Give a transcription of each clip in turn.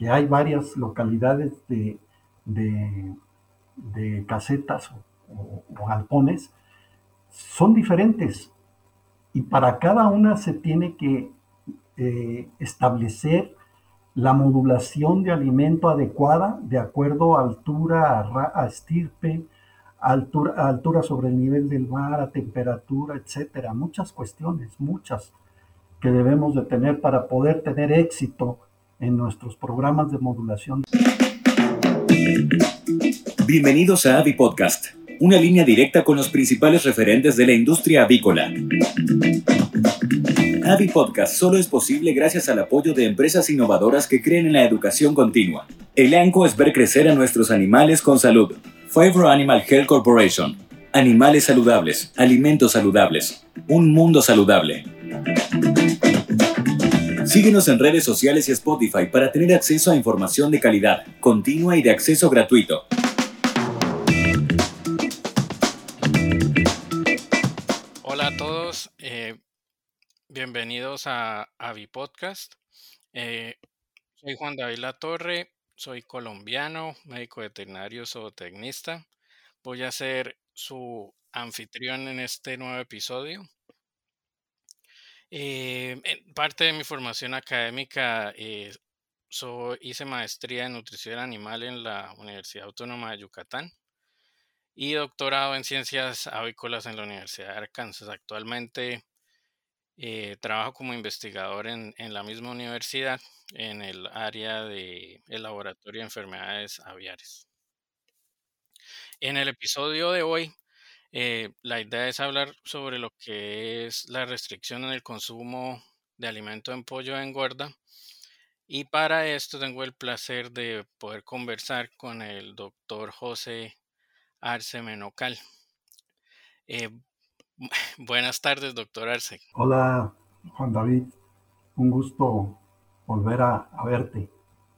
que hay varias localidades de, casetas o, galpones, son diferentes y para cada una se tiene que eh, establecer la modulación de alimento adecuada de acuerdo a altura, a, estirpe, altura, altura sobre el nivel del mar, a temperatura, etcétera. Muchas cuestiones, muchas que debemos de tener para poder tener éxito en nuestros programas de modulación. Bienvenidos a Avi Podcast, una línea directa con los principales referentes de la industria avícola. Avi Podcast solo es posible gracias al apoyo de empresas innovadoras que creen en la educación continua. El ANCO es ver crecer a nuestros animales con salud. Favor Animal Health Corporation. Animales saludables, alimentos saludables, un mundo saludable. Síguenos en redes sociales y Spotify para tener acceso a información de calidad, continua y de acceso gratuito. Hola a todos, eh, bienvenidos a Avi Podcast. Eh, soy Juan David Latorre, soy colombiano, médico veterinario, zootecnista. Voy a ser su anfitrión en este nuevo episodio. Eh, en parte de mi formación académica, eh, hice maestría en nutrición animal en la Universidad Autónoma de Yucatán y doctorado en ciencias avícolas en la Universidad de Arkansas. Actualmente eh, trabajo como investigador en, en, la misma universidad en el área de el laboratorio de enfermedades aviares. En el episodio de hoy eh, la idea es hablar sobre lo que es la restricción en el consumo de alimento en pollo de engorda. Y para esto tengo el placer de poder conversar con el doctor José Arce Menocal. Eh, buenas tardes, doctor Arce. Hola, Juan David. Un gusto volver a, verte.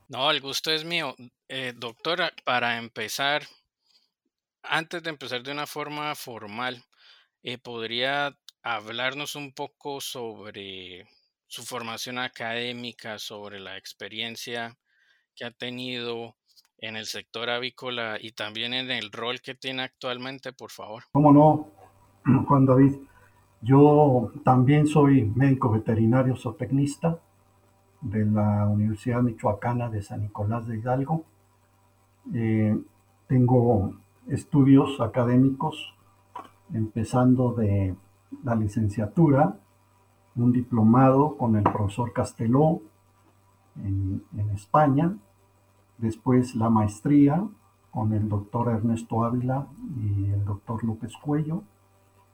No, el gusto es mío. Eh, doctora, para empezar, antes de empezar de una forma formal, eh, ¿podría hablarnos un poco sobre su formación académica, sobre la experiencia que ha tenido en el sector avícola y también en el rol que tiene actualmente, por favor? ¿Cómo no, Juan David? Yo también soy médico veterinario zootecnista de la Universidad Michoacana de San Nicolás de Hidalgo. Eh, tengo estudios académicos, empezando de la licenciatura, un diplomado con el profesor Casteló en, España, después la maestría con el doctor Ernesto Ávila y el doctor López Cuello,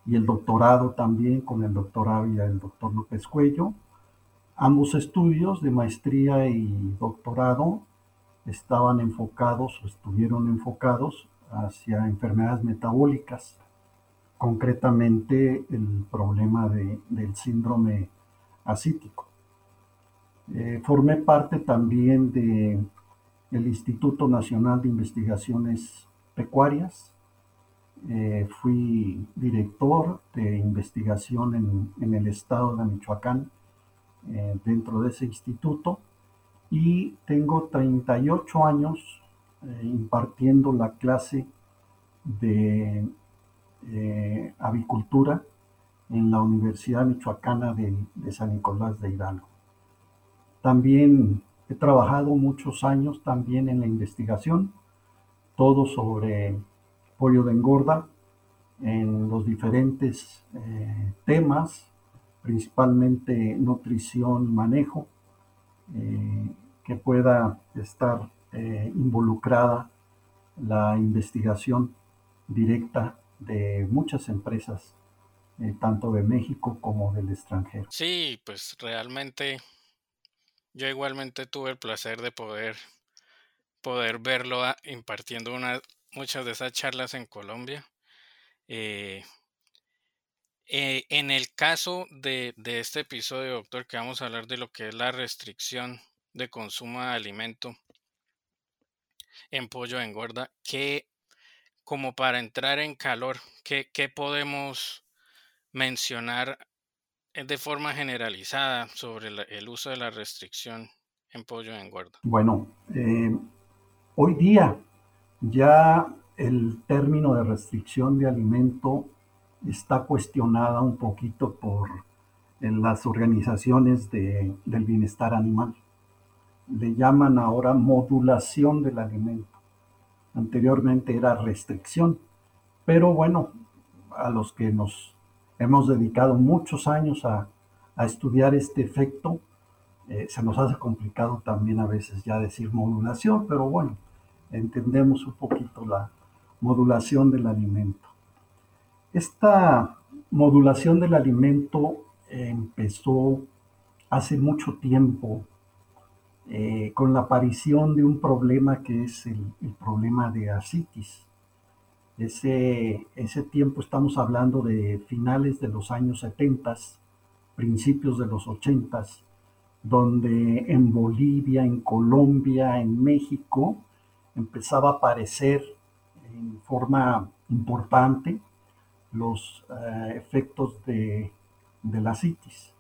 y el doctorado también con el doctor Ávila y el doctor López Cuello. Ambos estudios de maestría y doctorado estaban enfocados o estuvieron enfocados hacia enfermedades metabólicas, concretamente el problema del síndrome acítico. Eh, formé parte también del Instituto Nacional de Investigaciones Pecuarias. Eh, fui director de investigación en, en, el estado de Michoacán eh, dentro de ese instituto y tengo 38 años eh, impartiendo la clase de eh, avicultura en la Universidad Michoacana de, San Nicolás de Hidalgo. También he trabajado muchos años también en la investigación, todo sobre pollo de engorda, en los diferentes eh, temas, principalmente nutrición manejo, que pueda estar eh, involucrada la investigación directa de muchas empresas, eh, tanto de México como del extranjero. Sí, pues realmente yo igualmente tuve el placer de poder, poder verlo impartiendo una, muchas de esas charlas en Colombia. Eh, en el caso de, de, este episodio, doctor, que vamos a hablar de lo que es la restricción de consumo de alimento en pollo engorda, que como para entrar en calor, ¿qué, podemos mencionar de forma generalizada sobre el uso de la restricción en pollo de engorda? Bueno, eh, hoy día ya el término de restricción de alimento está cuestionada un poquito por en las organizaciones del bienestar animal. Le llaman ahora modulación del alimento. Anteriormente era restricción, pero bueno, a los que nos hemos dedicado muchos años a, estudiar este efecto, eh, se nos hace complicado también a veces ya decir modulación, pero bueno, entendemos un poquito la modulación del alimento. Esta modulación del alimento empezó hace mucho tiempo eh, con la aparición de un problema que es el, problema de asitis. Ese, ese tiempo estamos hablando de finales de los años 70, principios de los 80, donde en Bolivia, en Colombia, en México, empezaba a aparecer en forma importante los eh, efectos de, la citis.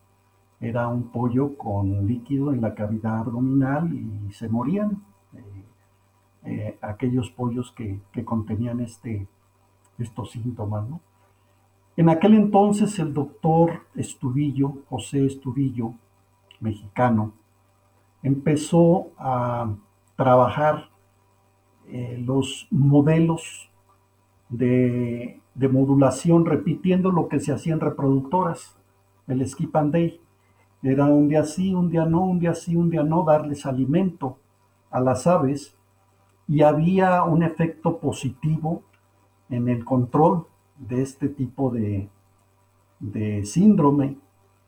Era un pollo con líquido en la cavidad abdominal y se morían eh, eh, aquellos pollos que, contenían este, estos síntomas. En aquel entonces el doctor Estudillo, José Estudillo, mexicano, empezó a trabajar los modelos de de modulación repitiendo lo que se hacía en reproductoras, el skip and day. Era un día sí, un día no, un día sí, un día no, darles alimento a las aves y había un efecto positivo en el control de este tipo de, de síndrome,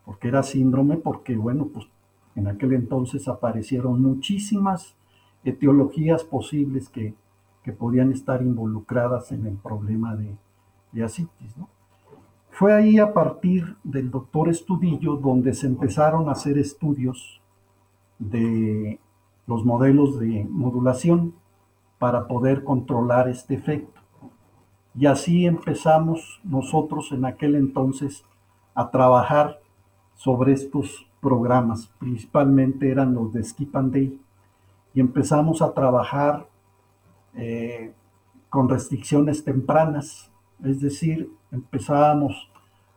porque era síndrome porque, bueno, pues en aquel entonces aparecieron muchísimas etiologías posibles que, que podían estar involucradas en el problema de, de asitis. ¿no? Fue ahí a partir del doctor Estudillo donde se empezaron a hacer estudios de los modelos de modulación para poder controlar este efecto. Y así empezamos nosotros en aquel entonces a trabajar sobre estos programas, principalmente eran los de Skip and Day, y empezamos a trabajar eh, con restricciones tempranas. Es decir, empezábamos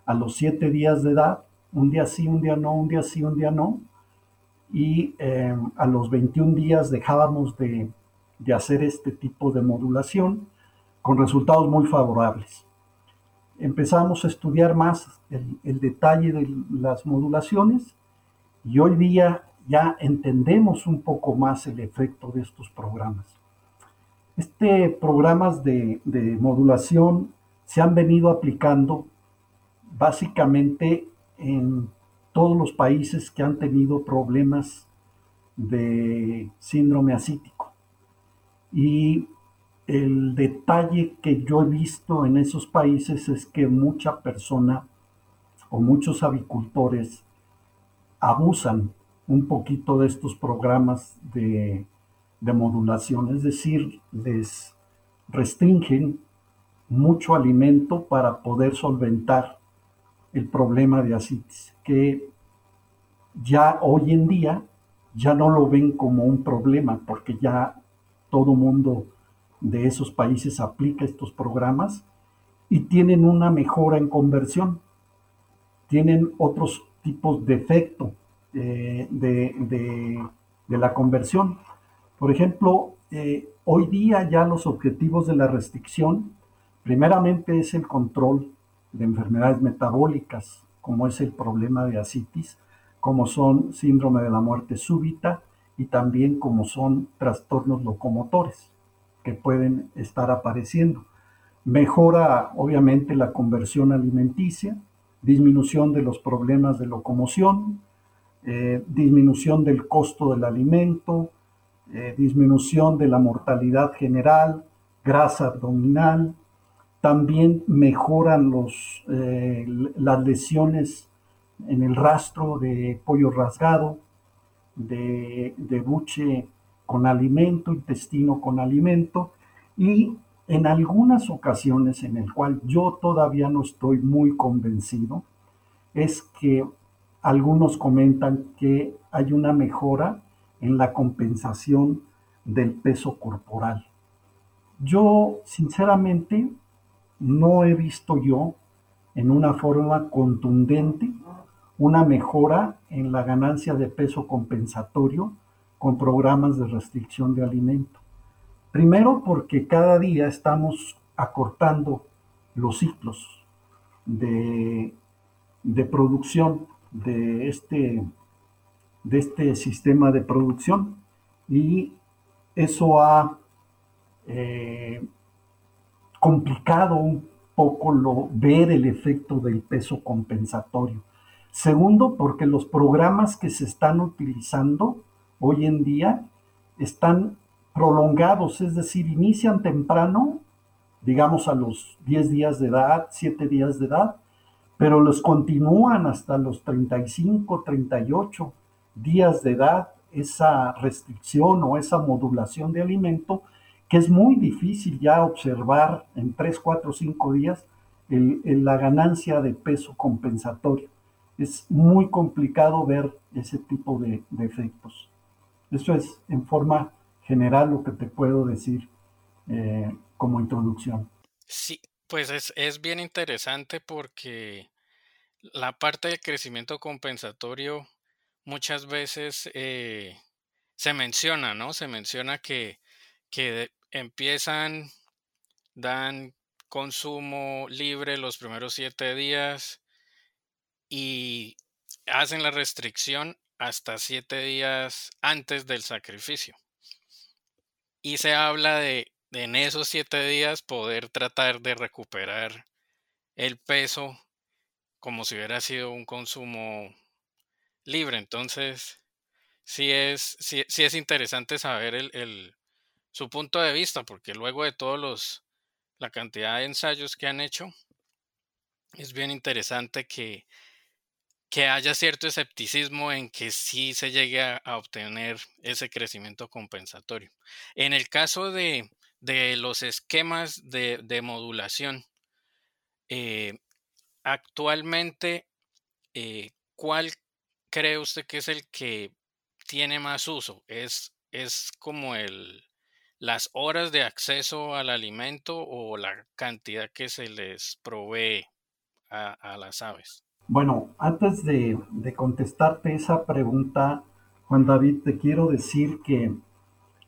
a los siete días de edad, un día sí, un día no, un día sí, un día no, y em, a los 21 días dejábamos de, hacer este tipo de modulación con resultados muy favorables. Empezamos a estudiar más el, el detalle de las modulaciones y hoy día ya entendemos un poco más el efecto de estos programas. Este programas de, de modulación se han venido aplicando básicamente en todos los países que han tenido problemas de síndrome asítico. Y el detalle que yo he visto en esos países es que mucha persona o muchos avicultores abusan un poquito de estos programas de, de modulación, es decir, les restringen mucho alimento para poder solventar el problema de asitis, que ya hoy en día ya no lo ven como un problema, porque ya todo mundo de esos países aplica estos programas y tienen una mejora en conversión, tienen otros tipos de efecto eh, de, la conversión. Por ejemplo, eh, hoy día ya los objetivos de la restricción Primeramente es el control de enfermedades metabólicas, como es el problema de asitis, como son síndrome de la muerte súbita y también como son trastornos locomotores que pueden estar apareciendo. Mejora obviamente la conversión alimenticia, disminución de los problemas de locomoción, eh, disminución del costo del alimento, eh, disminución de la mortalidad general, grasa abdominal, también mejoran los, eh, las lesiones en el rastro de pollo rasgado, de, buche con alimento, intestino con alimento y en algunas ocasiones en el cual yo todavía no estoy muy convencido, es que algunos comentan que hay una mejora en la compensación del peso corporal. Yo, sinceramente, no he visto yo en una forma contundente una mejora en la ganancia de peso compensatorio con programas de restricción de alimento. Primero porque cada día estamos acortando los ciclos de, producción de este, de este sistema de producción y eso ha eh, complicado un poco lo, ver el efecto del peso compensatorio. Segundo, porque los programas que se están utilizando hoy en día están prolongados, es decir, inician temprano, digamos a los 10 días de edad, 7 días de edad, pero los continúan hasta los 35, 38 días de edad, esa restricción o esa modulación de alimento, que es muy difícil ya observar en 3, 4, 5 días la ganancia de peso compensatorio. Es muy complicado ver ese tipo de, efectos. Eso es en forma general lo que te puedo decir eh, como introducción. Sí, pues es, bien interesante porque la parte del crecimiento compensatorio muchas veces eh, se menciona, ¿no? Se menciona que empiezan, dan consumo libre los primeros siete días y hacen la restricción hasta siete días antes del sacrificio y se habla de, en esos siete días poder tratar de recuperar el peso como si hubiera sido un consumo libre. Entonces, sí es, sí, es interesante saber el, su punto de vista, porque luego de todos los, la cantidad de ensayos que han hecho, es bien interesante que que haya cierto escepticismo en que sí se llegue a, obtener ese crecimiento compensatorio. En el caso de, los esquemas de, modulación, eh, actualmente, eh, ¿cuál cree usted que es el que tiene más uso? ¿Es, es como el, las horas de acceso al alimento o la cantidad que se les provee a las aves? Bueno, antes de, contestarte esa pregunta, Juan David, te quiero decir que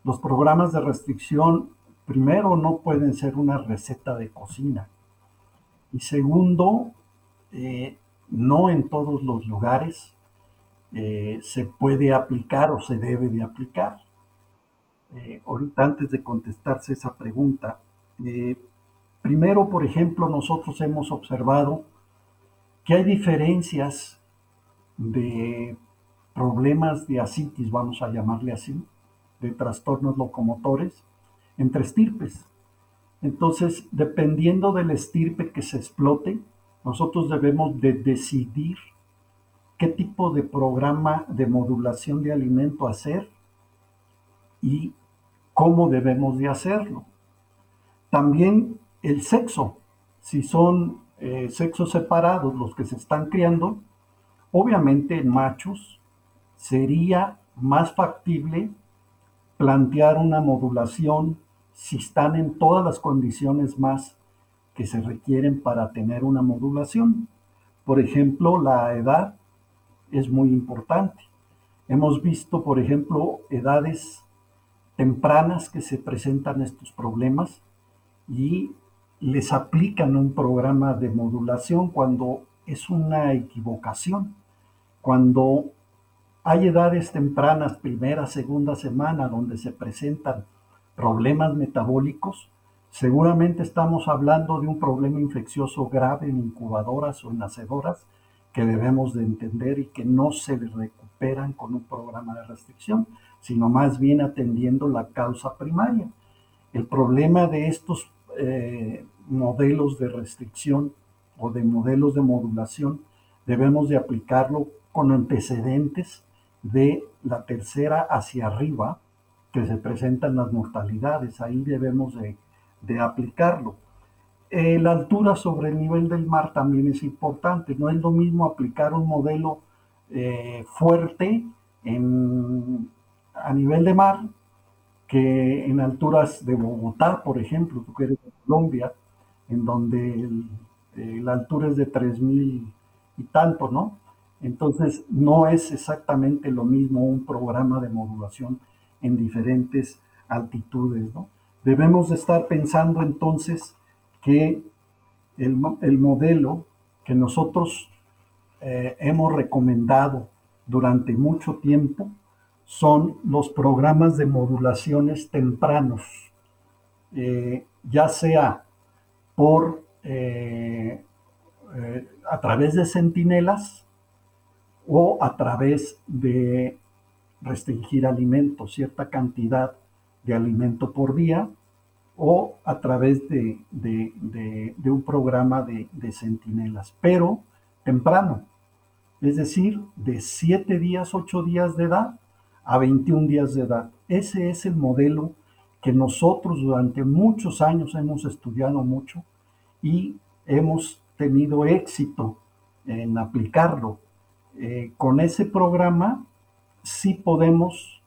los programas de restricción, primero, no pueden ser una receta de cocina. Y segundo, eh, no en todos los lugares eh, se puede aplicar o se debe de aplicar. Eh, ahorita, antes de contestarse esa pregunta, primero, por ejemplo, nosotros hemos observado que hay diferencias de problemas de asitis, vamos a llamarle así, de trastornos locomotores, entre estirpes. Entonces, dependiendo del estirpe que se explote, nosotros debemos de decidir qué tipo de programa de modulación de alimento hacer y cómo debemos de hacerlo. También el sexo, si son eh, sexos separados, los que se están criando, obviamente en machos sería más factible plantear una modulación si están en todas las condiciones más que se requieren para tener una modulación. Por ejemplo, la edad es muy importante. Hemos visto, por ejemplo, edades tempranas que se presentan estos problemas y les aplican un programa de modulación cuando es una equivocación. Cuando hay edades tempranas, primera, segunda semana, donde se presentan problemas metabólicos, seguramente estamos hablando de un problema infeccioso grave en incubadoras o en nacedoras que debemos de entender y que no se recuperan con un programa de restricción, sino más bien atendiendo la causa primaria. El problema de estos eh, modelos de restricción o de modelos de modulación, debemos de aplicarlo con antecedentes de la tercera hacia arriba que se presentan las mortalidades. Ahí debemos de, aplicarlo. Eh, la altura sobre el nivel del mar también es importante. No es lo mismo aplicar un modelo eh, fuerte en a nivel de mar que en alturas de Bogotá, por ejemplo, tú que eres de Colombia, en donde la altura es de 3.000 y tanto, ¿no? Entonces, no es exactamente lo mismo un programa de modulación en diferentes altitudes, ¿no? Debemos de estar pensando entonces que el, modelo que nosotros eh, hemos recomendado durante mucho tiempo son los programas de modulaciones tempranos, eh, ya sea por eh, a través de centinelas o a través de restringir alimentos, cierta cantidad de alimento por día, o a través de, un programa de, de centinelas, pero temprano, es decir, de 7 días, 8 días de edad a 21 días de edad. Ese es el modelo que nosotros durante muchos años hemos estudiado mucho y hemos tenido éxito en aplicarlo. Eh, con ese programa sí podemos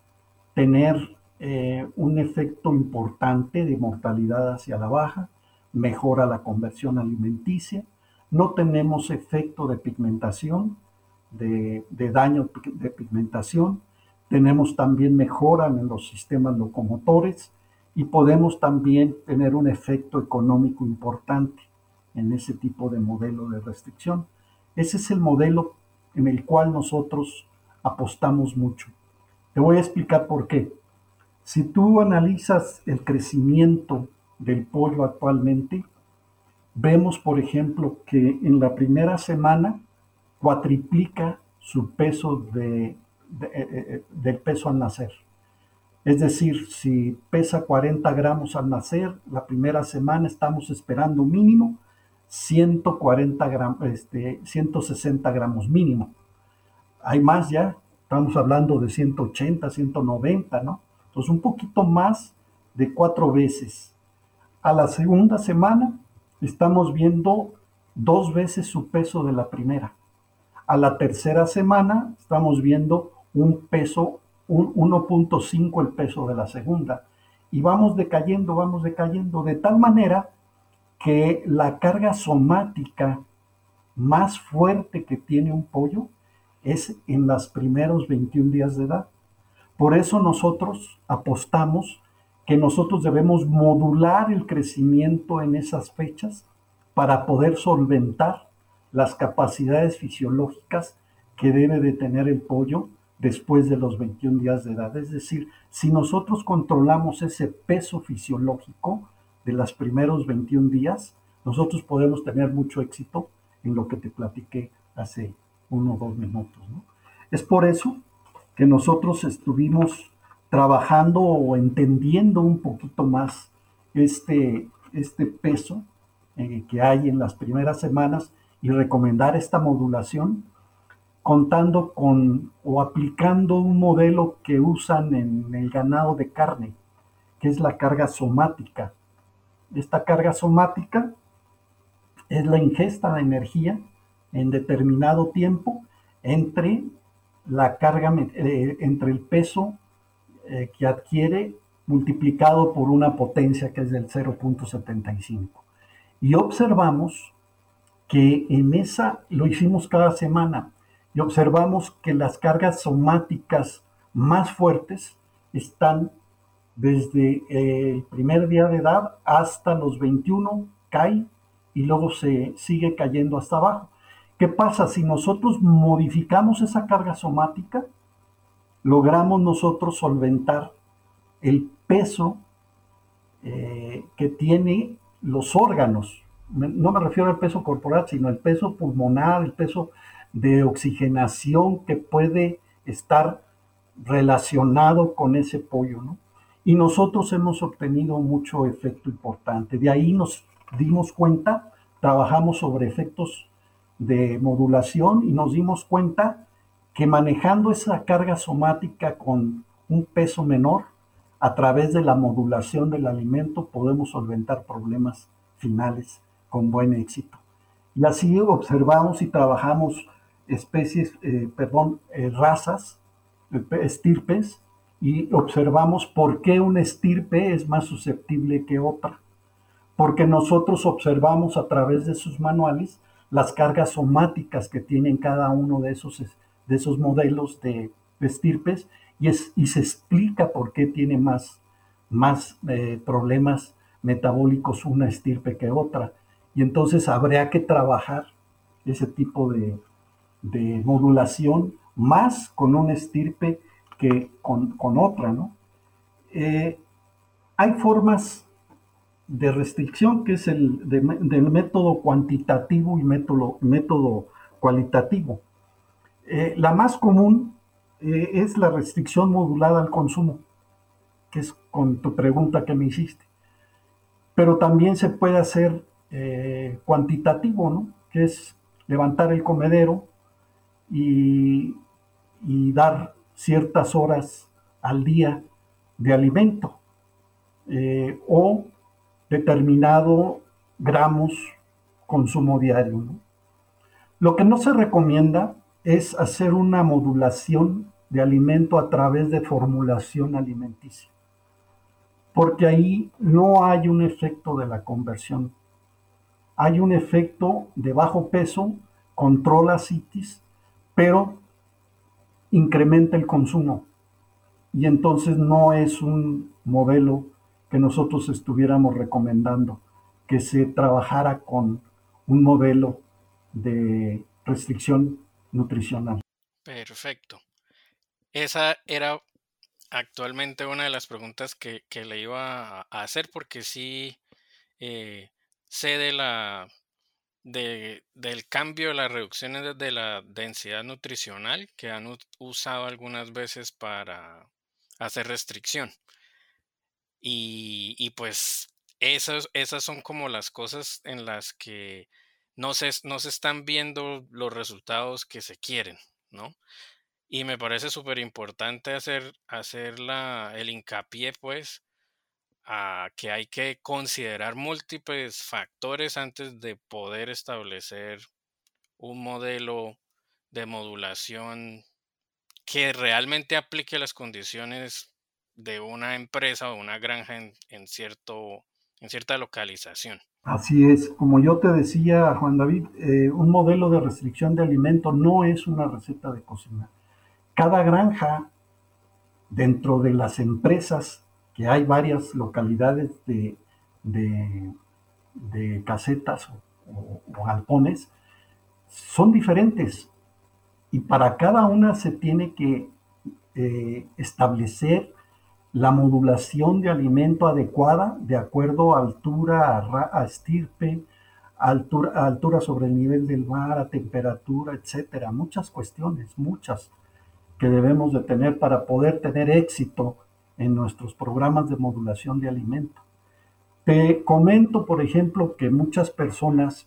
tener eh, un efecto importante de mortalidad hacia la baja, mejora la conversión alimenticia, no tenemos efecto de pigmentación, de, de daño de pigmentación, tenemos también mejora en los sistemas locomotores y podemos también tener un efecto económico importante en ese tipo de modelo de restricción. Ese es el modelo en el cual nosotros apostamos mucho. Te voy a explicar por qué. Si tú analizas el crecimiento del pollo actualmente, vemos, por ejemplo, que en la primera semana cuatriplica su peso de, eh, eh, del peso al nacer. Es decir, si pesa 40 gramos al nacer, la primera semana estamos esperando mínimo 140 gramos, este, 160 gramos mínimo. Hay más ya, estamos hablando de 180, 190, ¿no? Entonces un poquito más de cuatro veces. A la segunda semana estamos viendo dos veces su peso de la primera. A la tercera semana estamos viendo un peso, un 1.5 el peso de la segunda. Y vamos decayendo, vamos decayendo, de tal manera que la carga somática más fuerte que tiene un pollo es en los primeros 21 días de edad. Por eso nosotros apostamos que nosotros debemos modular el crecimiento en esas fechas para poder solventar las capacidades fisiológicas que debe de tener el pollo después de los 21 días de edad. Es decir, si nosotros controlamos ese peso fisiológico, de los primeros 21 días, nosotros podemos tener mucho éxito en lo que te platiqué hace uno o dos minutos. Es por eso que nosotros estuvimos trabajando o entendiendo un poquito más este, este peso eh, que hay en las primeras semanas y recomendar esta modulación contando con o aplicando un modelo que usan en el ganado de carne, que es la carga somática. Esta carga somática es la ingesta de energía en determinado tiempo entre la carga, eh, entre el peso eh, que adquiere multiplicado por una potencia que es del 0.75. Y observamos que en esa, lo hicimos cada semana, y observamos que las cargas somáticas más fuertes están desde el primer día de edad hasta los 21 cae y luego se sigue cayendo hasta abajo. ¿Qué pasa? Si nosotros modificamos esa carga somática, logramos nosotros solventar el peso eh, que tiene los órganos. No me refiero al peso corporal, sino el peso pulmonar, el peso de oxigenación que puede estar relacionado con ese pollo, ¿no? y nosotros hemos obtenido mucho efecto importante. De ahí nos dimos cuenta, trabajamos sobre efectos de modulación y nos dimos cuenta que manejando esa carga somática con un peso menor, a través de la modulación del alimento podemos solventar problemas finales con buen éxito. Y así observamos y trabajamos especies, eh, perdón, eh, razas, estirpes y observamos por qué una estirpe es más susceptible que otra. Porque nosotros observamos a través de sus manuales las cargas somáticas que tienen cada uno de esos, de esos modelos de, estirpes y, es, y se explica por qué tiene más, más eh, problemas metabólicos una estirpe que otra. Y entonces habría que trabajar ese tipo de, de modulación más con una estirpe que con, otra, ¿no? Eh, hay formas de restricción que es el del método cuantitativo y método, método cualitativo. Eh, la más común eh, es la restricción modulada al consumo, que es con tu pregunta que me hiciste. Pero también se puede hacer cuantitativo, ¿no? Que es levantar el comedero y, dar ciertas horas al día de alimento eh, o determinado gramos consumo diario. Lo que no se recomienda es hacer una modulación de alimento a través de formulación alimenticia, porque ahí no hay un efecto de la conversión, hay un efecto de bajo peso, controla citis, pero incrementa el consumo. Y entonces no es un modelo que nosotros estuviéramos recomendando, que se trabajara con un modelo de restricción nutricional. Perfecto. Esa era actualmente una de las preguntas que, le iba a hacer porque sí eh, sé de la del cambio de las reducciones de la densidad nutricional que han usado algunas veces para hacer restricción. Y, pues esas, esas son como las cosas en las que no se, no se están viendo los resultados que se quieren, ¿no? Y me parece súper importante hacer, hacer la, el hincapié, pues, que hay que considerar múltiples factores antes de poder establecer un modelo de modulación que realmente aplique las condiciones de una empresa o una granja en, cierto, en cierta localización. Así es, como yo te decía, Juan David, eh, un modelo de restricción de alimento no es una receta de cocina. Cada granja dentro de las empresas que hay varias localidades de, casetas o, galpones, son diferentes. Y para cada una se tiene que eh, establecer la modulación de alimento adecuada de acuerdo a altura, a, estirpe, altura, altura sobre el nivel del mar, a temperatura, etcétera. Muchas cuestiones, muchas que debemos de tener para poder tener éxito en nuestros programas de modulación de alimento. Te comento, por ejemplo, que muchas personas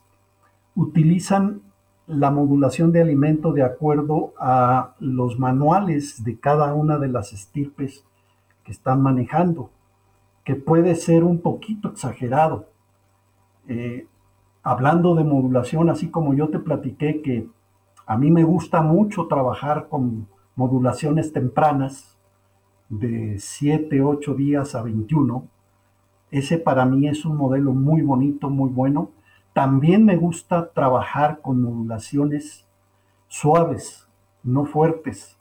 utilizan la modulación de alimento de acuerdo a los manuales de cada una de las estirpes que están manejando, que puede ser un poquito exagerado. Eh, hablando de modulación, así como yo te platiqué que a mí me gusta mucho trabajar con modulaciones tempranas, de 7, 8 días a 21. Ese para mí es un modelo muy bonito, muy bueno. También me gusta trabajar con modulaciones suaves, no fuertes.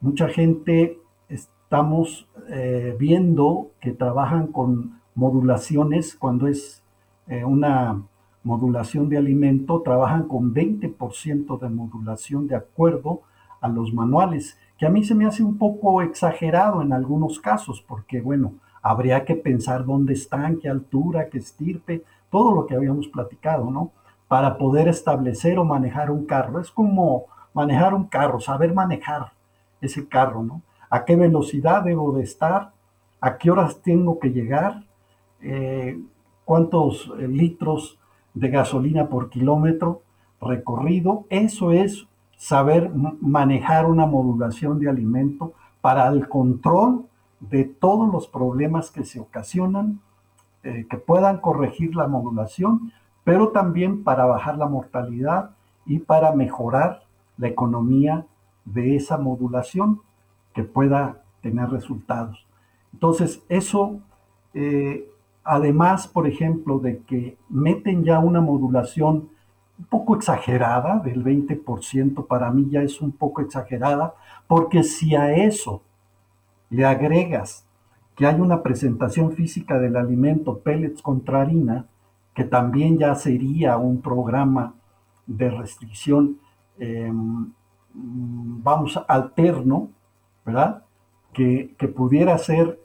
Mucha gente estamos eh, viendo que trabajan con modulaciones cuando es eh, una modulación de alimento, trabajan con 20% de modulación de acuerdo a los manuales que a mí se me hace un poco exagerado en algunos casos, porque bueno, habría que pensar dónde están, qué altura, qué estirpe, todo lo que habíamos platicado, ¿no? Para poder establecer o manejar un carro. Es como manejar un carro, saber manejar ese carro, ¿no? A qué velocidad debo de estar, a qué horas tengo que llegar, eh, cuántos eh, litros de gasolina por kilómetro recorrido. Eso es saber manejar una modulación de alimento para el control de todos los problemas que se ocasionan, eh, que puedan corregir la modulación, pero también para bajar la mortalidad y para mejorar la economía de esa modulación que pueda tener resultados. Entonces, eso, eh, además, por ejemplo, de que meten ya una modulación un poco exagerada, del 20%, para mí ya es un poco exagerada, porque si a eso le agregas que hay una presentación física del alimento pellets contra harina, que también ya sería un programa de restricción, em, vamos, alterno, ¿verdad? Que, que, pudiera ser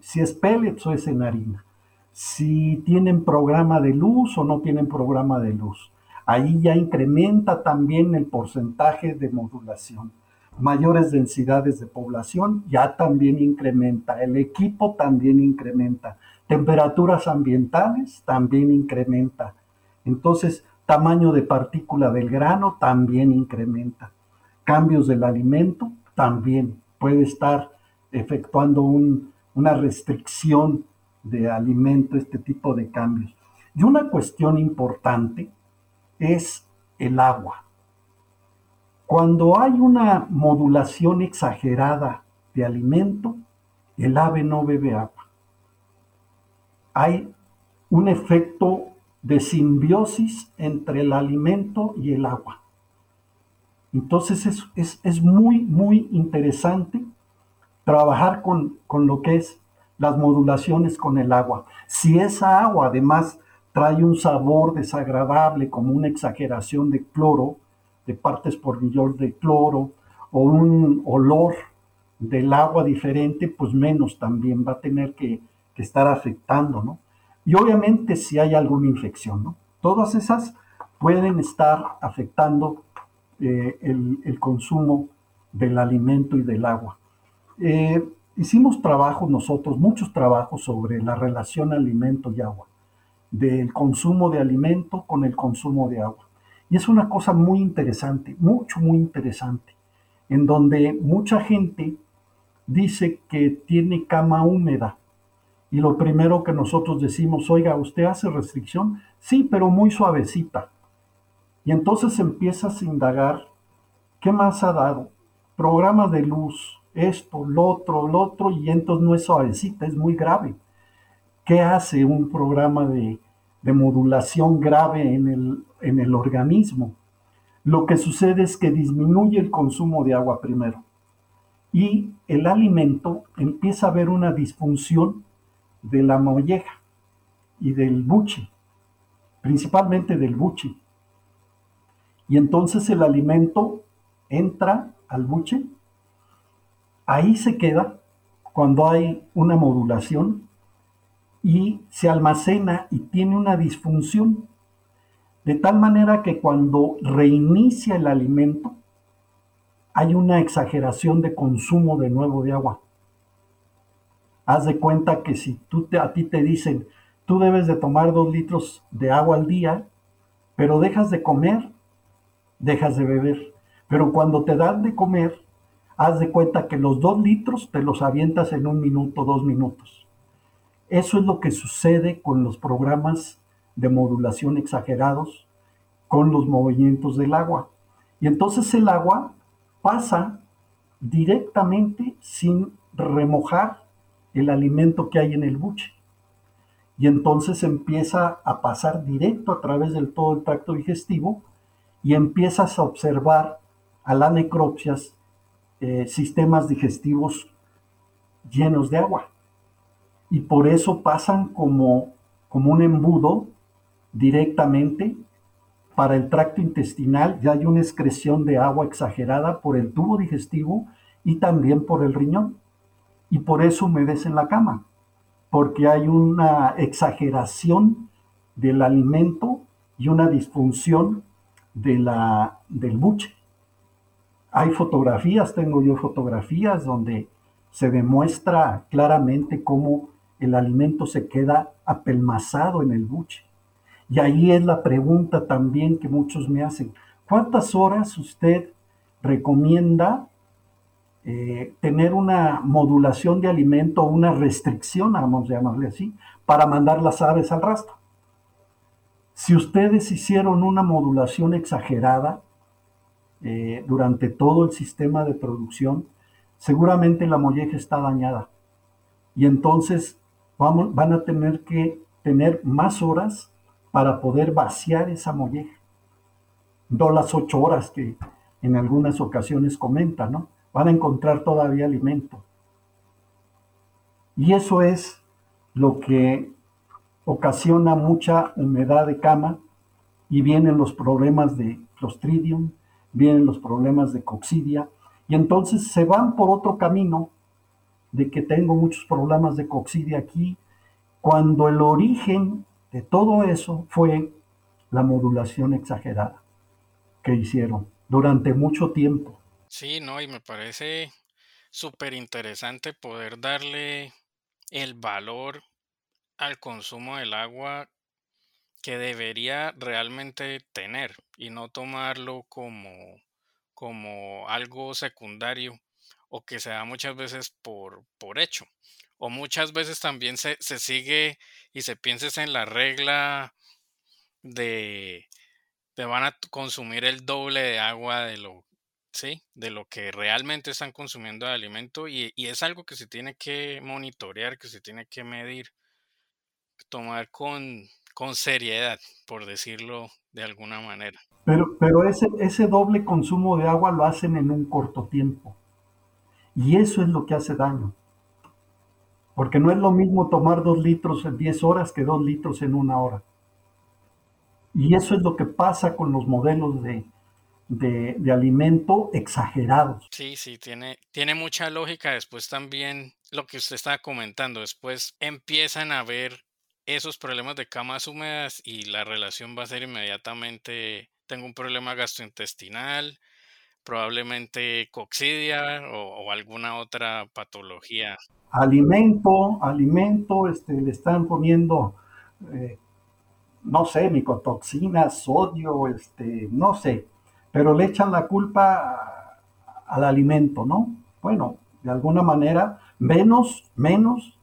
si es pellets o es en harina, si tienen programa de luz o no tienen programa de luz. Ahí ya incrementa también el porcentaje de modulación mayores densidades de población, ya también incrementa, el equipo también incrementa, temperaturas ambientales también incrementa. Entonces, tamaño de partícula del grano también incrementa. Cambios del alimento también puede estar efectuando una restricción de alimento, este tipo de cambios. Y una cuestión importante es el agua. Cuando hay una modulación exagerada de alimento, el ave no bebe agua. Hay un efecto de simbiosis entre el alimento y el agua. Entonces es, es, muy, muy interesante trabajar con, con lo que es las modulaciones con el agua. Si esa agua además trae un sabor desagradable como una exageración de cloro, de partes por millón de cloro o un olor del agua diferente, pues menos también va a tener que, estar afectando, ¿no? Y obviamente si hay alguna infección, ¿no? Todas esas pueden estar afectando eh, el, consumo del alimento y del agua. Eh, hicimos trabajos nosotros, muchos trabajos sobre la relación alimento y agua, del consumo de alimento con el consumo de agua. Y es una cosa muy interesante, mucho, muy interesante, en donde mucha gente dice que tiene cama húmeda. Y lo primero que nosotros decimos, oiga, ¿usted hace restricción? Sí, pero muy suavecita. Y entonces empiezas a indagar, ¿qué más ha dado? Programas de luz, esto, lo otro, lo otro, y entonces no es suavecita, es muy grave. ¿Qué hace un programa de, modulación grave en el, en el organismo. Lo que sucede es que disminuye el consumo de agua primero y el alimento empieza a haber una disfunción de la molleja y del buche, principalmente del buche. Y entonces el alimento entra al buche, ahí se queda cuando hay una modulación y se almacena y tiene una disfunción, de tal manera que cuando reinicia el alimento, hay una exageración de consumo de nuevo de agua. Haz de cuenta que si tú te, a ti te dicen, tú debes de tomar dos litros de agua al día, pero dejas de comer, dejas de beber. Pero cuando te dan de comer, haz de cuenta que los dos litros te los avientas en un minuto, dos minutos. Eso es lo que sucede con los programas de modulación exagerados, con los movimientos del agua. Y entonces el agua pasa directamente sin remojar el alimento que hay en el buche. Y entonces empieza a pasar directo a través del todo el tracto digestivo y empiezas a observar a la necropsias eh, sistemas digestivos llenos de agua y por eso pasan como, como un embudo directamente para el tracto intestinal. Ya hay una excreción de agua exagerada por el tubo digestivo y también por el riñón. Y por eso humedecen la cama, porque hay una exageración del alimento y una disfunción de la, del buche. Hay fotografías, tengo yo fotografías donde se demuestra claramente cómo el alimento se queda apelmazado en el buche. Y ahí es la pregunta también que muchos me hacen. ¿Cuántas horas usted recomienda eh, tener una modulación de alimento una restricción, vamos a llamarle así, para mandar las aves al rastro? Si ustedes hicieron una modulación exagerada eh, durante todo el sistema de producción, seguramente la molleja está dañada. Y entonces van a tener que tener más horas para poder vaciar esa molleja. No las ocho horas que en algunas ocasiones comentan, ¿no? Van a encontrar todavía alimento. Y eso es lo que ocasiona mucha humedad de cama y vienen los problemas de Clostridium, vienen los problemas de coccidia, y entonces se van por otro camino de que tengo muchos problemas de coccidia aquí, cuando el origen de todo eso fue la modulación exagerada que hicieron durante mucho tiempo. Sí, no, y me parece súper interesante poder darle el valor al consumo del agua que debería realmente tener y no tomarlo como, como algo secundario o que se da muchas veces por, por hecho. O muchas veces también se, se sigue y se piensa en la regla de, te van a consumir el doble de agua de lo, ¿sí? de lo que realmente están consumiendo de alimento y, y es algo que se tiene que monitorear, que se tiene que medir, tomar con, con seriedad, por decirlo de alguna manera. Pero, pero ese, ese doble consumo de agua lo hacen en un corto tiempo. Y eso es lo que hace daño. Porque no es lo mismo tomar dos litros en 10 horas que dos litros en una hora. Y eso es lo que pasa con los modelos de, de, alimento exagerados. Sí, sí, tiene, tiene mucha lógica. Después también lo que usted estaba comentando, después empiezan a ver esos problemas de camas húmedas y la relación va a ser inmediatamente, tengo un problema gastrointestinal, probablemente coccidia o, alguna otra patología. Alimento, alimento, este, le están poniendo, eh, no sé, micotoxinas, sodio, este, no sé, pero le echan la culpa al alimento, ¿no? Bueno, de alguna manera, menos, menos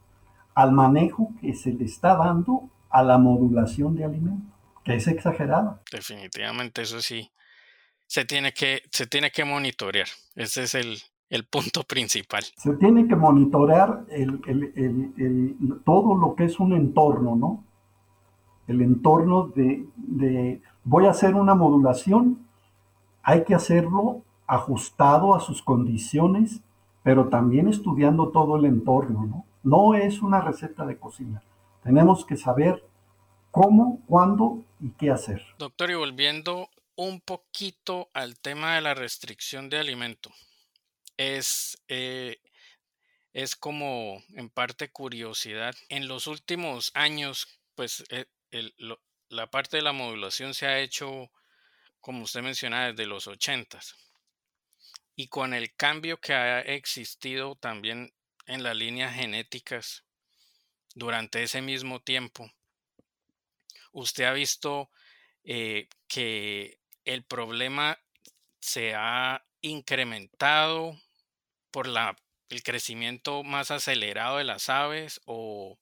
al manejo que se le está dando a la modulación de alimentos, que es exagerada. Definitivamente, eso sí, se tiene que, se tiene que monitorear. Ese es el, punto principal. Se tiene que monitorear todo lo que es un entorno, ¿no? El entorno de, de, voy a hacer una modulación, hay que hacerlo ajustado a sus condiciones, pero también estudiando todo el entorno, ¿no? No es una receta de cocina. Tenemos que saber cómo, cuándo y qué hacer. Doctor, y volviendo un poquito al tema de la restricción de alimento, es, eh, es como en parte curiosidad. En los últimos años, pues eh, la parte de la modulación se ha hecho, como usted menciona, desde los ochentas. Y con el cambio que ha existido también en las líneas genéticas durante ese mismo tiempo, usted ha visto eh, que el problema se ha incrementado por la, el crecimiento más acelerado de las aves o,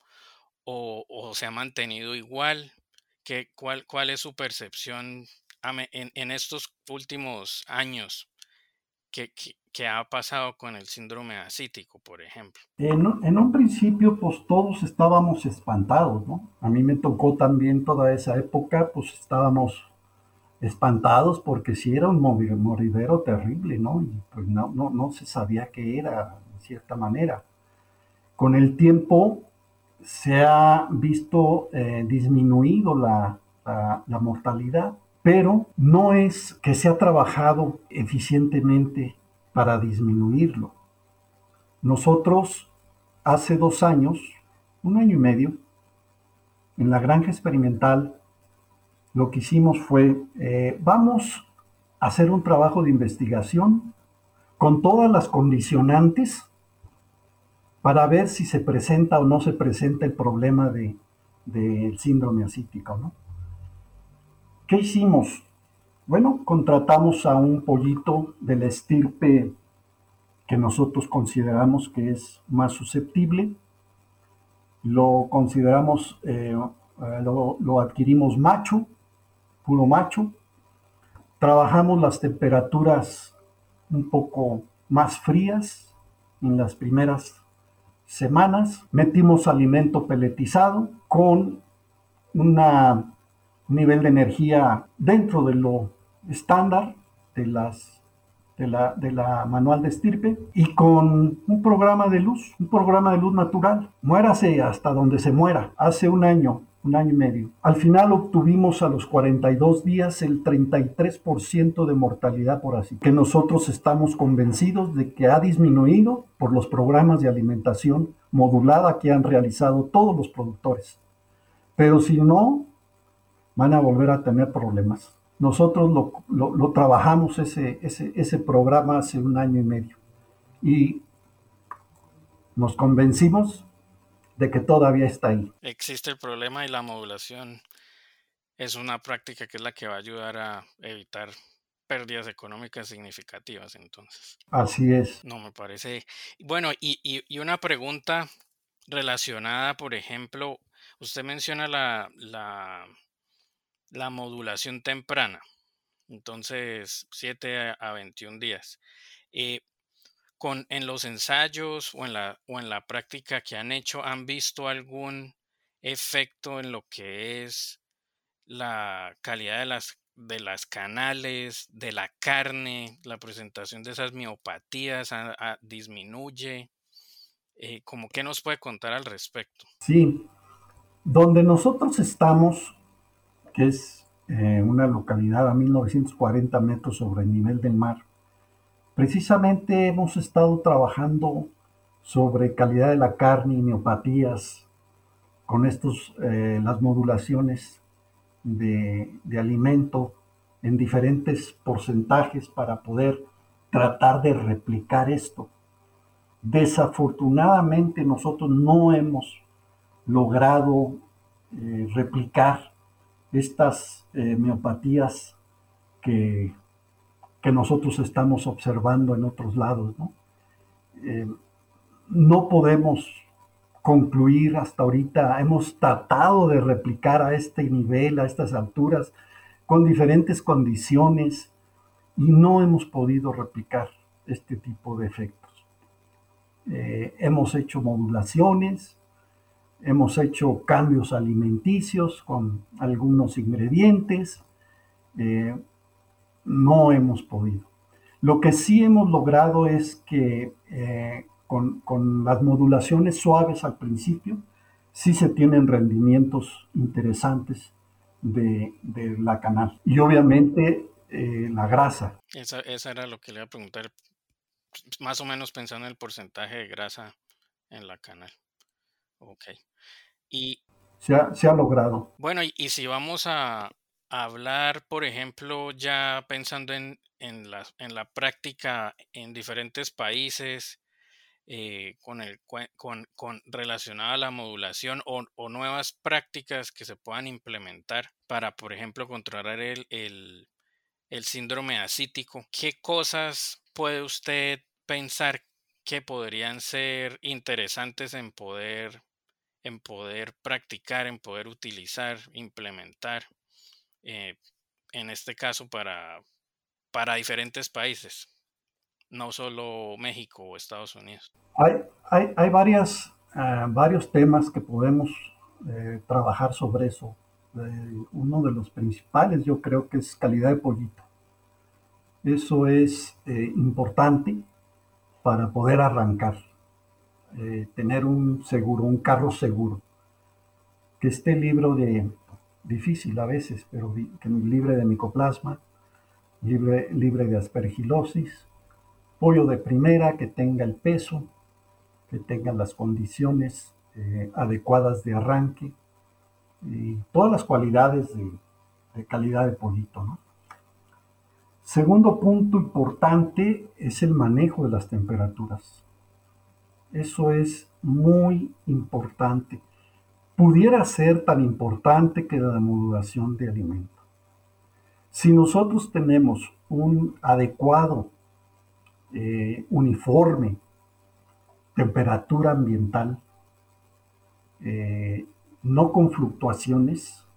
se ha mantenido igual? ¿Qué, cuál, ¿Cuál es su percepción en, en estos últimos años? ¿Qué ha pasado con el síndrome ascítico, por ejemplo? En, un principio, pues todos estábamos espantados, ¿no? A mí me tocó también toda esa época, pues estábamos espantados porque sí era un moridero terrible, ¿no? Y pues no, se sabía qué era, de cierta manera. Con el tiempo se ha visto eh, disminuido la, la mortalidad pero no es que se ha trabajado eficientemente para disminuirlo. Nosotros hace dos años, un año y medio, en la granja experimental, lo que hicimos fue, eh, vamos a hacer un trabajo de investigación con todas las condicionantes para ver si se presenta o no se presenta el problema del de, síndrome asítico, ¿no? ¿Qué hicimos? Bueno, contratamos a un pollito de la estirpe que nosotros consideramos que es más susceptible. Lo consideramos, eh, lo adquirimos macho, puro macho. Trabajamos las temperaturas un poco más frías en las primeras semanas. Metimos alimento peletizado con un nivel de energía dentro de lo estándar de las de la, de la manual de estirpe y con un programa de luz, un programa de luz natural. Muérase hasta donde se muera. Hace un año, un año y medio. Al final obtuvimos a los 42 días el 33% de mortalidad por así, que nosotros estamos convencidos de que ha disminuido por los programas de alimentación modulada que han realizado todos los productores. Pero si no, van a volver a tener problemas. Nosotros lo, trabajamos ese, ese, ese programa hace un año y medio y nos convencimos de que todavía está ahí. Existe el problema y la modulación es una práctica que es la que va a ayudar a evitar pérdidas económicas significativas entonces. Así es. No me parece. Bueno, y, y, una pregunta relacionada, por ejemplo, usted menciona la, la la modulación temprana. Entonces, 7 a 21 días. Eh, en los ensayos o en, la, o en la práctica que han hecho, ¿han visto algún efecto en lo que es la calidad de las, de las canales, de la carne, la presentación de esas miopatías disminuye? Eh, ¿Cómo qué nos puede contar al respecto? Sí, donde nosotros estamos que es eh, una localidad a 1940 metros sobre el nivel del mar. Precisamente hemos estado trabajando sobre calidad de la carne y neopatías con estos, eh, las modulaciones de, de alimento en diferentes porcentajes para poder tratar de replicar esto. Desafortunadamente nosotros no hemos logrado eh, replicar estas eh, miopatías que, que, nosotros estamos observando en otros lados. ¿no? Eh, no podemos concluir hasta ahorita, hemos tratado de replicar a este nivel, a estas alturas, con diferentes condiciones y no hemos podido replicar este tipo de efectos. Eh, hemos hecho modulaciones, Hemos hecho cambios alimenticios con algunos ingredientes. Eh, no hemos podido. Lo que sí hemos logrado es que eh, con, las modulaciones suaves al principio, sí se tienen rendimientos interesantes de, la canal. Y obviamente eh, la grasa. Esa, esa, era lo que le iba a preguntar, más o menos pensando en el porcentaje de grasa en la canal. Ok. Y, se, ha, logrado. Bueno, y, si vamos a, hablar, por ejemplo, ya pensando en, en, la, en la práctica en diferentes países, eh, con, el, con, con relacionada a la modulación o, o, nuevas prácticas que se puedan implementar para, por ejemplo, controlar el, el, el síndrome acítico. ¿Qué cosas puede usted pensar que podrían ser interesantes en poder en poder practicar, en poder utilizar, implementar, eh, en este caso para, para diferentes países, no solo México o Estados Unidos. Hay, hay, varias, ah, varios temas que podemos eh, trabajar sobre eso. Eh, uno de los principales yo creo que es calidad de pollito. Eso es importante para poder arrancar. Eh, tener un seguro, un carro seguro, que esté libre de, difícil a veces, pero libre de micoplasma, libre, libre de aspergilosis, pollo de primera, que tenga el peso, que tenga las condiciones eh, adecuadas de arranque y todas las cualidades de, calidad de pollito. Segundo punto importante es el manejo de las temperaturas. Eso es muy importante. Pudiera ser tan importante que la modulación de alimento. Si nosotros tenemos un adecuado, eh, uniforme, temperatura ambiental, eh, no con fluctuaciones,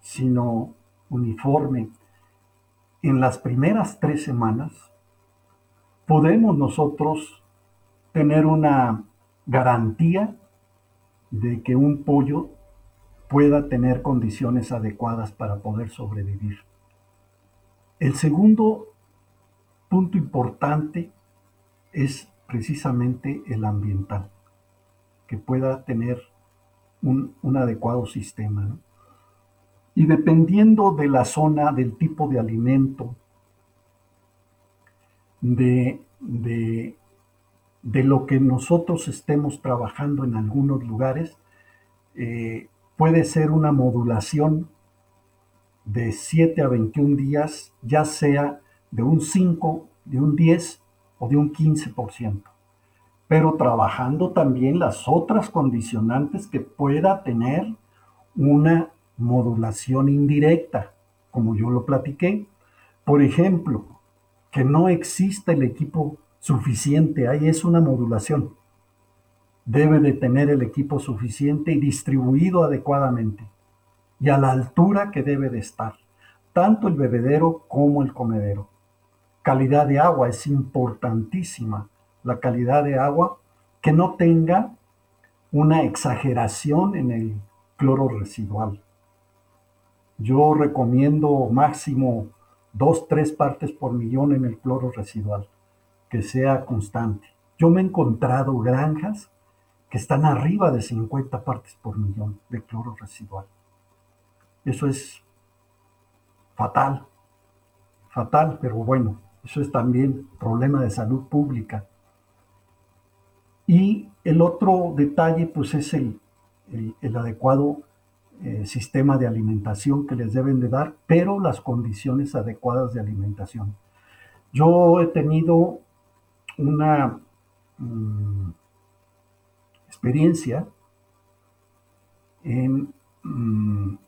sino uniforme, en las primeras tres semanas, podemos nosotros tener una garantía de que un pollo pueda tener condiciones adecuadas para poder sobrevivir. El segundo punto importante es precisamente el ambiental, que pueda tener un, adecuado sistema. Y dependiendo de la zona, del tipo de alimento, de, de, de lo que nosotros estemos trabajando en algunos lugares, eh, puede ser una modulación de 7 a 21 días, ya sea de un 5, de un 10 o de un 15%, pero trabajando también las otras condicionantes que pueda tener una modulación indirecta, como yo lo platiqué. Por ejemplo, que no exista el equipo suficiente, ahí es una modulación. Debe de tener el equipo suficiente y distribuido adecuadamente y a la altura que debe de estar, tanto el bebedero como el comedero. Calidad de agua es importantísima, la calidad de agua que no tenga una exageración en el cloro residual. Yo recomiendo máximo dos, tres partes por millón en el cloro residual, que sea constante. Yo me he encontrado granjas que están arriba de 50 partes por millón de cloro residual. Eso es fatal, fatal, pero bueno, eso es también problema de salud pública. Y el otro detalle, pues es el, el, adecuado eh, sistema de alimentación que les deben de dar, pero las condiciones adecuadas de alimentación. Yo he tenido una mm, experiencia en mm,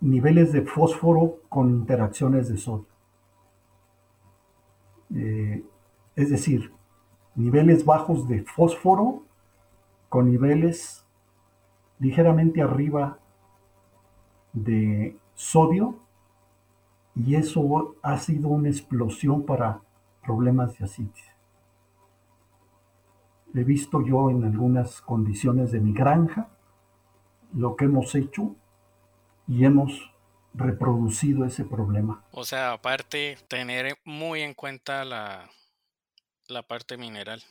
niveles de fósforo con interacciones de sodio. Eh, es decir, niveles bajos de fósforo con niveles ligeramente arriba de sodio y eso ha sido una explosión para problemas de asitis. He visto yo en algunas condiciones de mi granja lo que hemos hecho y hemos reproducido ese problema. O sea, aparte, tener muy en cuenta la, la parte mineral.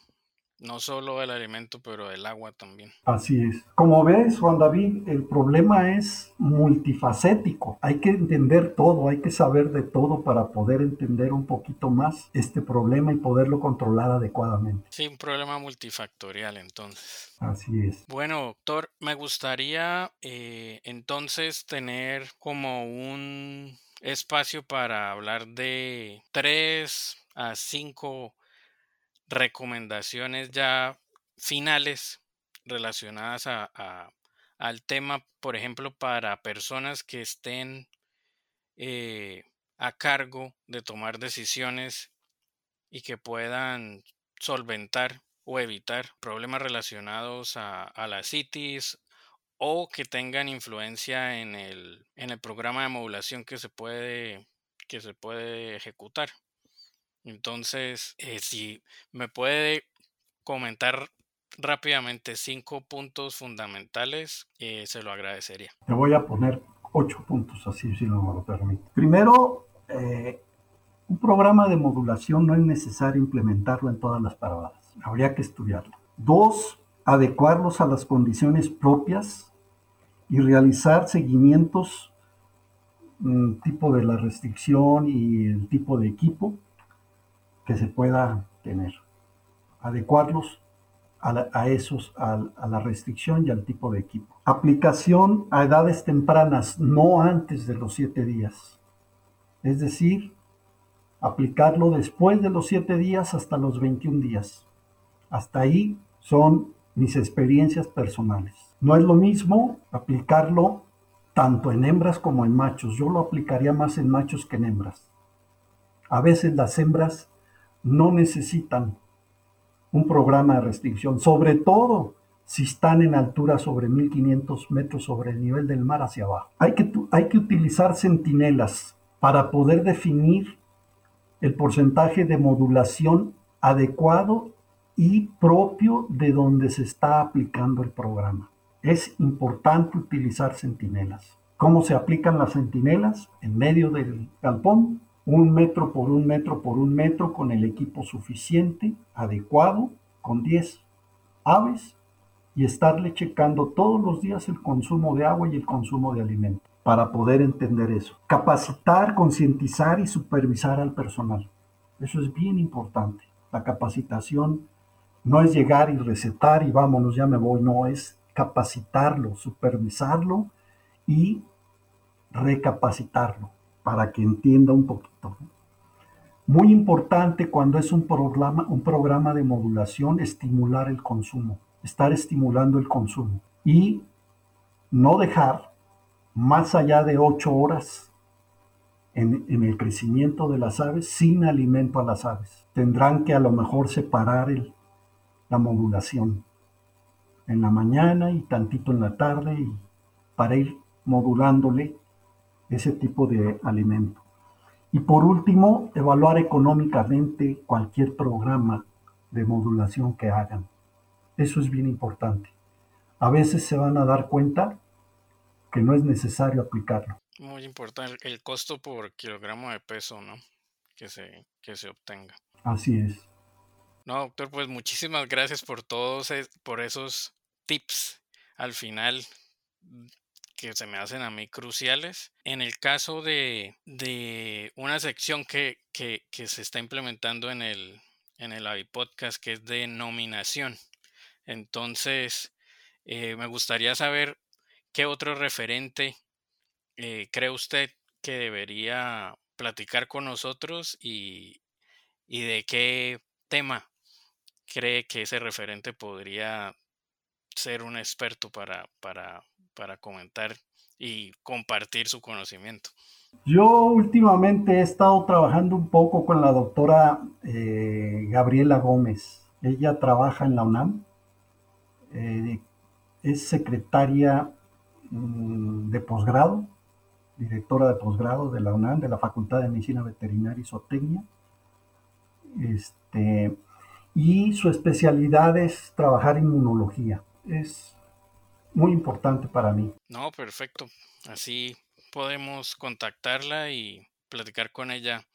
No solo el alimento, pero el agua también. Así es. Como ves, Juan David, el problema es multifacético. Hay que entender todo, hay que saber de todo para poder entender un poquito más este problema y poderlo controlar adecuadamente. Sí, un problema multifactorial entonces. Así es. Bueno, doctor, me gustaría eh, entonces tener como un espacio para hablar de tres a cinco recomendaciones ya finales relacionadas a, al tema, por ejemplo, para personas que estén eh, a cargo de tomar decisiones y que puedan solventar o evitar problemas relacionados a, a la CITIS o que tengan influencia en el, en el programa de modulación que se puede, que se puede ejecutar. Entonces, eh, si me puede comentar rápidamente cinco puntos fundamentales, eh, se lo agradecería. Te voy a poner ocho puntos, así si no me lo permite. Primero, eh, un programa de modulación no es necesario implementarlo en todas las paradas. Habría que estudiarlo. Dos, adecuarlos a las condiciones propias y realizar seguimientos mm, tipo de la restricción y el tipo de equipo que se pueda tener. Adecuarlos a, esos, a, la restricción y al tipo de equipo. Aplicación a edades tempranas, no antes de los siete días. Es decir, aplicarlo después de los siete días hasta los 21 días. Hasta ahí son mis experiencias personales. No es lo mismo aplicarlo tanto en hembras como en machos. Yo lo aplicaría más en machos que en hembras. A veces las hembras no necesitan un programa de restricción, sobre todo si están en altura sobre 1500 metros sobre el nivel del mar hacia abajo. Hay que, hay que utilizar centinelas para poder definir el porcentaje de modulación adecuado y propio de donde se está aplicando el programa. Es importante utilizar centinelas. ¿Cómo se aplican las centinelas? En medio del galpón, un metro por un metro por un metro con el equipo suficiente, adecuado, con 10 aves y estarle checando todos los días el consumo de agua y el consumo de alimento para poder entender eso. Capacitar, concientizar y supervisar al personal. Eso es bien importante. La capacitación no es llegar y recetar y vámonos, ya me voy, no, es capacitarlo, supervisarlo y recapacitarlo para que entienda un poquito. Muy importante cuando es un programa, un programa de modulación, estimular el consumo, estar estimulando el consumo y no dejar más allá de ocho horas en, el crecimiento de las aves sin alimento a las aves. Tendrán que a lo mejor separar la modulación en la mañana y tantito en la tarde y para ir modulándole ese tipo de alimento. Y por último, evaluar económicamente cualquier programa de modulación que hagan. Eso es bien importante. A veces se van a dar cuenta que no es necesario aplicarlo. Muy importante el costo por kilogramo de peso, ¿no? Que se, que se obtenga. Así es. No, doctor, pues muchísimas gracias por todos, por esos tips al final que se me hacen a mí cruciales. En el caso de, una sección que, se está implementando en el, en el Podcast, que es de nominación. Entonces, eh, me gustaría saber qué otro referente eh, cree usted que debería platicar con nosotros y, y de qué tema cree que ese referente podría ser un experto para, para, para comentar y compartir su conocimiento. Yo últimamente he estado trabajando un poco con la doctora eh, Gabriela Gómez. Ella trabaja en la UNAM, eh, es secretaria mm, de posgrado, directora de posgrado de la UNAM, de la Facultad de Medicina Veterinaria y Zootecnia. Este, y su especialidad es trabajar inmunología. Es muy importante para mí. No, perfecto. Así podemos contactarla y platicar con ella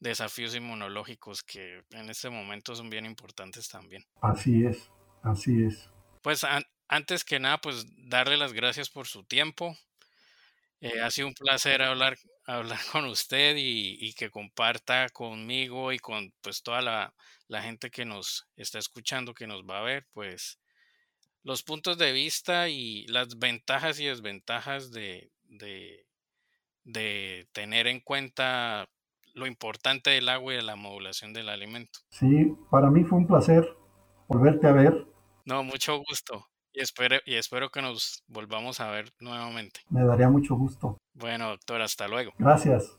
desafíos inmunológicos que en este momento son bien importantes también. Así es, así es. Pues antes que nada, pues darle las gracias por su tiempo. Eh, ha sido un placer hablar, hablar con usted y, y, que comparta conmigo y con pues toda la, la gente que nos está escuchando, que nos va a ver, pues los puntos de vista y las ventajas y desventajas de, de, tener en cuenta lo importante del agua y de la modulación del alimento. Sí, para mí fue un placer volverte a ver. No, mucho gusto. Y espero, y espero que nos volvamos a ver nuevamente. Me daría mucho gusto. Bueno, doctor, hasta luego. Gracias.